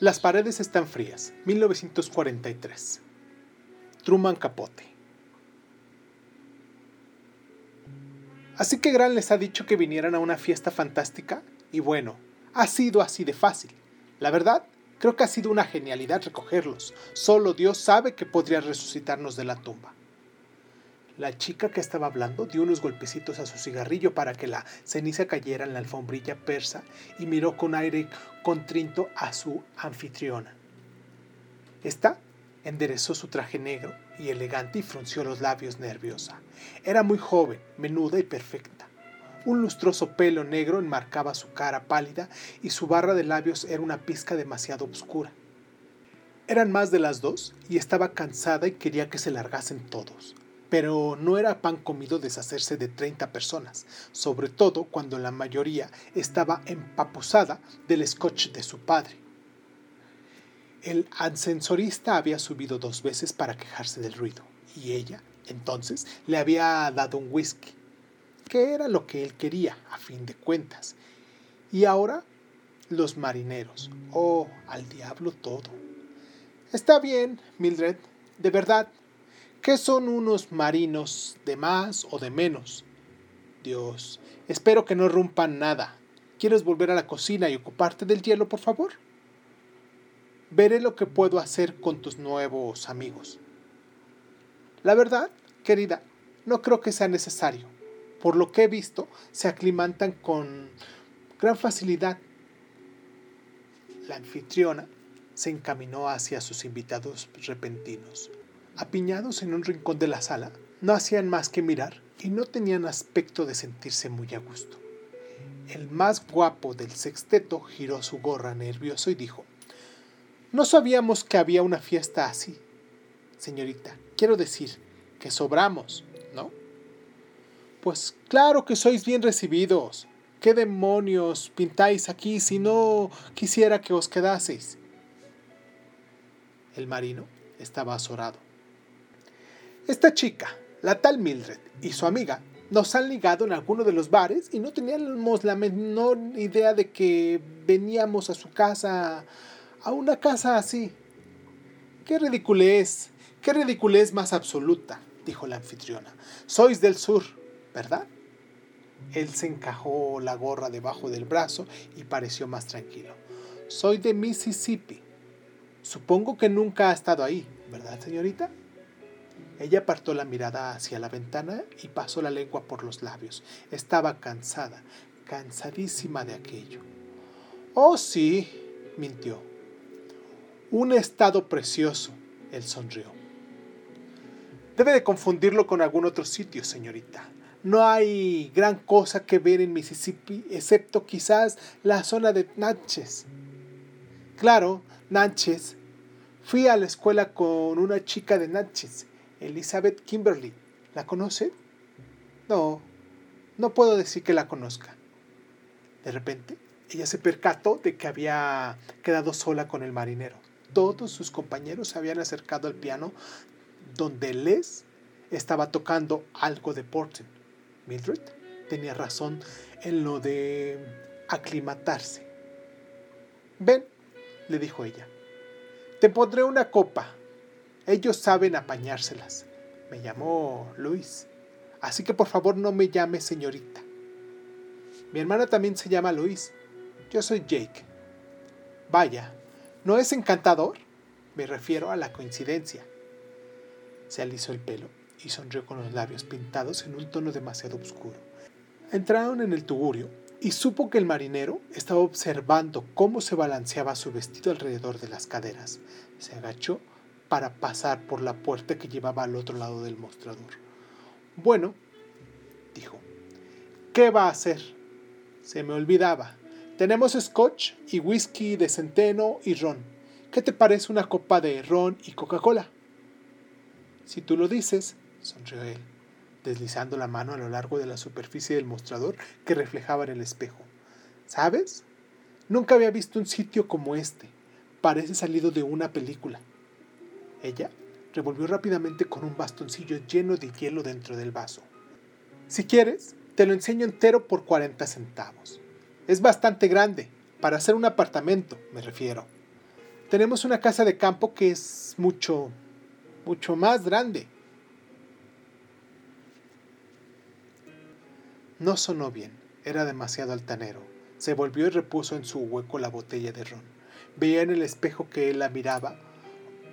Las paredes están frías, 1943. Truman Capote. Así que Gran les ha dicho que vinieran a una fiesta fantástica y bueno, ha sido así de fácil. La verdad, creo que ha sido una genialidad recogerlos. Solo Dios sabe que podría resucitarnos de la tumba. La chica que estaba hablando dio unos golpecitos a su cigarrillo para que la ceniza cayera en la alfombrilla persa y miró con aire contrinto a su anfitriona. Esta enderezó su traje negro y elegante y frunció los labios nerviosa. Era muy joven, menuda y perfecta. Un lustroso pelo negro enmarcaba su cara pálida y su barra de labios era una pizca demasiado oscura. Eran más de las dos y estaba cansada y quería que se largasen todos pero no era pan comido deshacerse de 30 personas, sobre todo cuando la mayoría estaba empapuzada del scotch de su padre. El ascensorista había subido dos veces para quejarse del ruido, y ella, entonces, le había dado un whisky, que era lo que él quería, a fin de cuentas. Y ahora, los marineros. Oh, al diablo todo. Está bien, Mildred, de verdad, ¿Qué son unos marinos de más o de menos? Dios, espero que no rompan nada. ¿Quieres volver a la cocina y ocuparte del hielo, por favor? Veré lo que puedo hacer con tus nuevos amigos. La verdad, querida, no creo que sea necesario. Por lo que he visto, se aclimantan con gran facilidad. La anfitriona se encaminó hacia sus invitados repentinos apiñados en un rincón de la sala, no hacían más que mirar y no tenían aspecto de sentirse muy a gusto. El más guapo del sexteto giró su gorra nervioso y dijo, No sabíamos que había una fiesta así. Señorita, quiero decir que sobramos, ¿no? Pues claro que sois bien recibidos. ¿Qué demonios pintáis aquí si no quisiera que os quedaseis? El marino estaba azorado. Esta chica, la tal Mildred, y su amiga nos han ligado en alguno de los bares y no teníamos la menor idea de que veníamos a su casa, a una casa así. ¡Qué ridiculez! ¡Qué ridiculez más absoluta! dijo la anfitriona. Sois del sur, ¿verdad? Él se encajó la gorra debajo del brazo y pareció más tranquilo. Soy de Mississippi. Supongo que nunca ha estado ahí, ¿verdad, señorita? Ella apartó la mirada hacia la ventana y pasó la lengua por los labios. Estaba cansada, cansadísima de aquello. Oh, sí, mintió. Un estado precioso, él sonrió. Debe de confundirlo con algún otro sitio, señorita. No hay gran cosa que ver en Mississippi, excepto quizás la zona de Natchez. Claro, Natchez. Fui a la escuela con una chica de Natchez Elizabeth Kimberly. ¿La conoce? No, no puedo decir que la conozca. De repente, ella se percató de que había quedado sola con el marinero. Todos sus compañeros se habían acercado al piano donde Les estaba tocando algo de Porten. Mildred tenía razón en lo de aclimatarse. Ven, le dijo ella, te pondré una copa ellos saben apañárselas. Me llamó Luis. Así que por favor no me llame señorita. Mi hermana también se llama Luis. Yo soy Jake. Vaya, ¿no es encantador? Me refiero a la coincidencia. Se alisó el pelo y sonrió con los labios pintados en un tono demasiado oscuro. Entraron en el tugurio y supo que el marinero estaba observando cómo se balanceaba su vestido alrededor de las caderas. Se agachó para pasar por la puerta que llevaba al otro lado del mostrador. Bueno, dijo, ¿qué va a hacer? Se me olvidaba. Tenemos scotch y whisky de centeno y ron. ¿Qué te parece una copa de ron y Coca-Cola? Si tú lo dices, sonrió él, deslizando la mano a lo largo de la superficie del mostrador que reflejaba en el espejo. ¿Sabes? Nunca había visto un sitio como este. Parece salido de una película. Ella revolvió rápidamente con un bastoncillo lleno de hielo dentro del vaso. Si quieres, te lo enseño entero por 40 centavos. Es bastante grande, para hacer un apartamento, me refiero. Tenemos una casa de campo que es mucho, mucho más grande. No sonó bien, era demasiado altanero. Se volvió y repuso en su hueco la botella de ron. Veía en el espejo que él la miraba,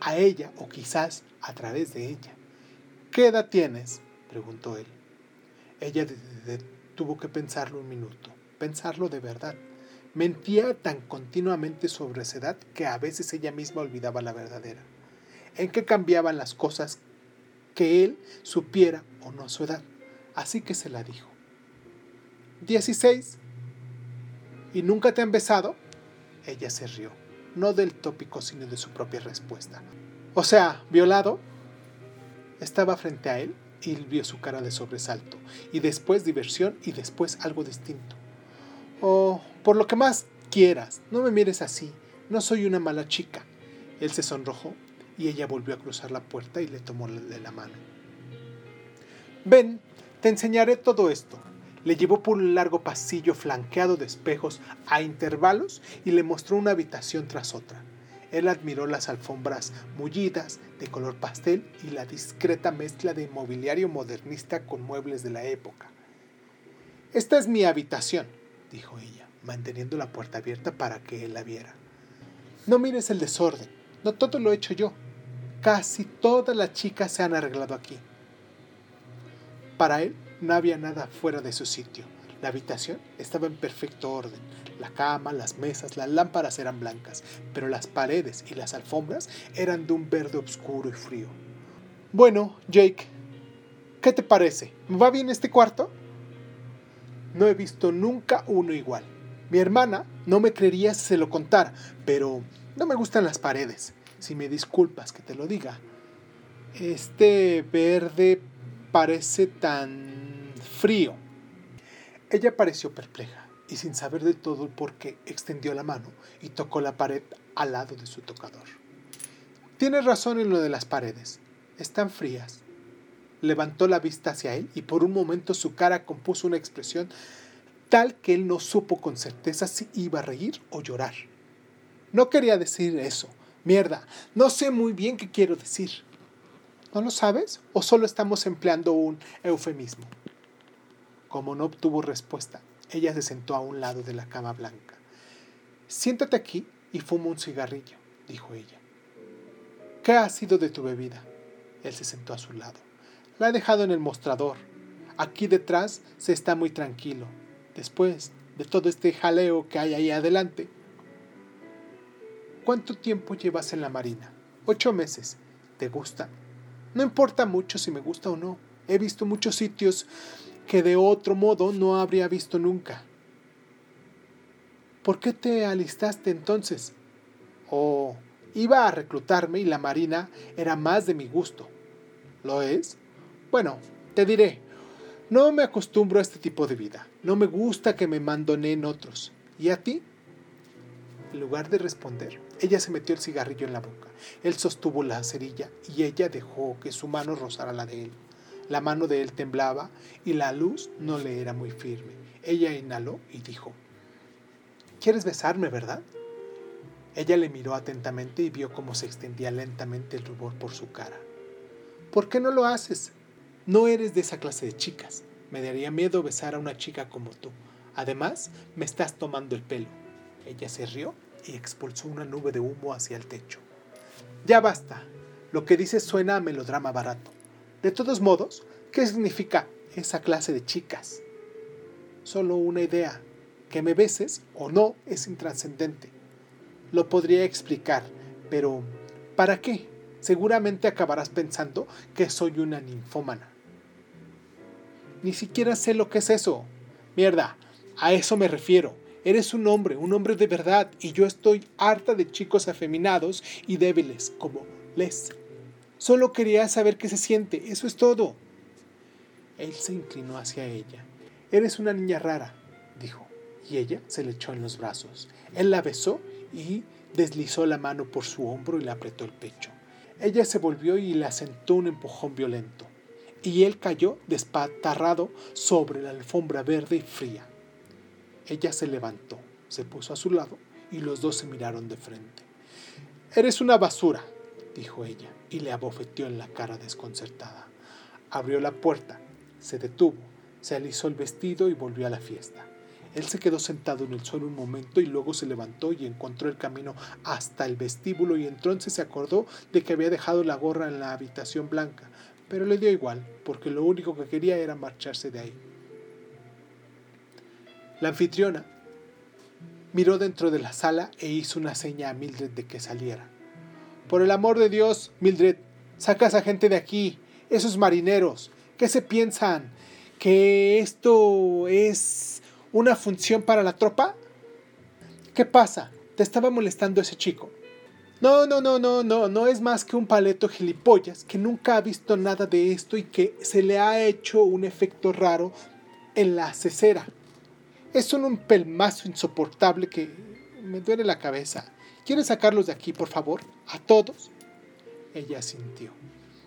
a ella o quizás a través de ella. ¿Qué edad tienes? preguntó él. Ella tuvo que pensarlo un minuto, pensarlo de verdad. Mentía tan continuamente sobre esa edad que a veces ella misma olvidaba la verdadera. ¿En qué cambiaban las cosas que él supiera o no su edad? Así que se la dijo. 16. ¿Y nunca te han besado? Ella se rió, no del tópico, sino de su propia respuesta. O sea, violado. Estaba frente a él y vio su cara de sobresalto, y después diversión y después algo distinto. Oh, por lo que más quieras, no me mires así, no soy una mala chica. Él se sonrojó y ella volvió a cruzar la puerta y le tomó de la mano. Ven, te enseñaré todo esto. Le llevó por un largo pasillo flanqueado de espejos a intervalos y le mostró una habitación tras otra. Él admiró las alfombras mullidas de color pastel y la discreta mezcla de mobiliario modernista con muebles de la época. Esta es mi habitación, dijo ella, manteniendo la puerta abierta para que él la viera. No mires el desorden, no todo lo he hecho yo. Casi todas las chicas se han arreglado aquí. Para él no había nada fuera de su sitio. La habitación estaba en perfecto orden. La cama, las mesas, las lámparas eran blancas, pero las paredes y las alfombras eran de un verde oscuro y frío. Bueno, Jake, ¿qué te parece? ¿Me va bien este cuarto? No he visto nunca uno igual. Mi hermana no me creería si se lo contara, pero no me gustan las paredes. Si me disculpas que te lo diga. Este verde parece tan frío. Ella pareció perpleja y sin saber de todo el por qué extendió la mano y tocó la pared al lado de su tocador. Tienes razón en lo de las paredes. Están frías. Levantó la vista hacia él y por un momento su cara compuso una expresión tal que él no supo con certeza si iba a reír o llorar. No quería decir eso. Mierda, no sé muy bien qué quiero decir. ¿No lo sabes? ¿O solo estamos empleando un eufemismo? Como no obtuvo respuesta, ella se sentó a un lado de la cama blanca. Siéntate aquí y fuma un cigarrillo, dijo ella. ¿Qué ha sido de tu bebida? Él se sentó a su lado. La he dejado en el mostrador. Aquí detrás se está muy tranquilo. Después de todo este jaleo que hay ahí adelante. ¿Cuánto tiempo llevas en la marina? Ocho meses. ¿Te gusta? No importa mucho si me gusta o no. He visto muchos sitios que de otro modo no habría visto nunca. ¿Por qué te alistaste entonces? Oh, iba a reclutarme y la marina era más de mi gusto. ¿Lo es? Bueno, te diré, no me acostumbro a este tipo de vida. No me gusta que me en otros. ¿Y a ti? En lugar de responder, ella se metió el cigarrillo en la boca. Él sostuvo la cerilla y ella dejó que su mano rozara la de él. La mano de él temblaba y la luz no le era muy firme. Ella inhaló y dijo, ¿Quieres besarme, verdad? Ella le miró atentamente y vio cómo se extendía lentamente el rubor por su cara. ¿Por qué no lo haces? No eres de esa clase de chicas. Me daría miedo besar a una chica como tú. Además, me estás tomando el pelo. Ella se rió y expulsó una nube de humo hacia el techo. Ya basta. Lo que dices suena a melodrama barato. De todos modos, ¿qué significa esa clase de chicas? Solo una idea. Que me beses o no es intrascendente. Lo podría explicar, pero ¿para qué? Seguramente acabarás pensando que soy una ninfómana. Ni siquiera sé lo que es eso. Mierda, a eso me refiero. Eres un hombre, un hombre de verdad, y yo estoy harta de chicos afeminados y débiles como Les. Solo quería saber qué se siente, eso es todo. Él se inclinó hacia ella. Eres una niña rara, dijo, y ella se le echó en los brazos. Él la besó y deslizó la mano por su hombro y le apretó el pecho. Ella se volvió y le asentó un empujón violento, y él cayó despatarrado sobre la alfombra verde y fría. Ella se levantó, se puso a su lado y los dos se miraron de frente. Eres una basura, dijo ella, y le abofeteó en la cara desconcertada. Abrió la puerta, se detuvo, se alisó el vestido y volvió a la fiesta. Él se quedó sentado en el suelo un momento y luego se levantó y encontró el camino hasta el vestíbulo y entonces se acordó de que había dejado la gorra en la habitación blanca, pero le dio igual, porque lo único que quería era marcharse de ahí. La anfitriona miró dentro de la sala e hizo una seña a Mildred de que saliera. Por el amor de Dios, Mildred, saca a esa gente de aquí, esos marineros. ¿Qué se piensan? que esto es una función para la tropa? ¿Qué pasa? ¿Te estaba molestando ese chico? No, no, no, no, no, no es más que un paleto gilipollas que nunca ha visto nada de esto y que se le ha hecho un efecto raro en la cesera. Es un pelmazo insoportable que me duele la cabeza. ¿Quieres sacarlos de aquí, por favor? ¿A todos? Ella sintió.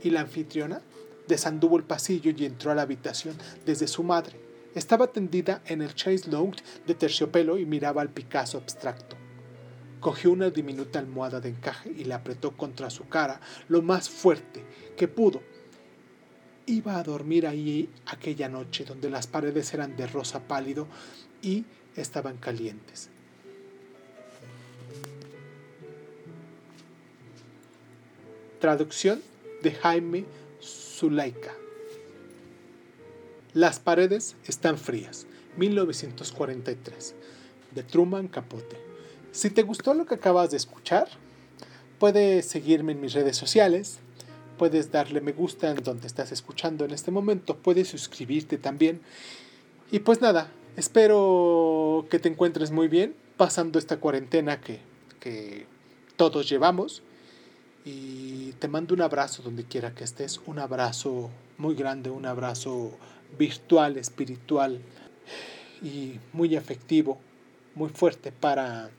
¿Y la anfitriona? Desanduvo el pasillo y entró a la habitación desde su madre. Estaba tendida en el chase lounge de terciopelo y miraba al Picasso abstracto. Cogió una diminuta almohada de encaje y la apretó contra su cara lo más fuerte que pudo. Iba a dormir ahí aquella noche donde las paredes eran de rosa pálido y estaban calientes. Traducción de Jaime Zulaika. Las paredes están frías. 1943. De Truman Capote. Si te gustó lo que acabas de escuchar, puedes seguirme en mis redes sociales. Puedes darle me gusta en donde estás escuchando en este momento. Puedes suscribirte también. Y pues nada, espero que te encuentres muy bien pasando esta cuarentena que, que todos llevamos. Y te mando un abrazo donde quiera que estés, un abrazo muy grande, un abrazo virtual, espiritual y muy efectivo, muy fuerte para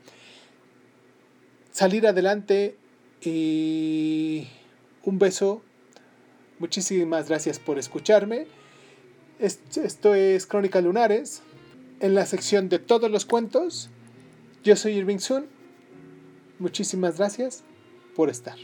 salir adelante y un beso. Muchísimas gracias por escucharme. Esto es Crónica Lunares. En la sección de todos los cuentos, yo soy Irving Sun. Muchísimas gracias por estar.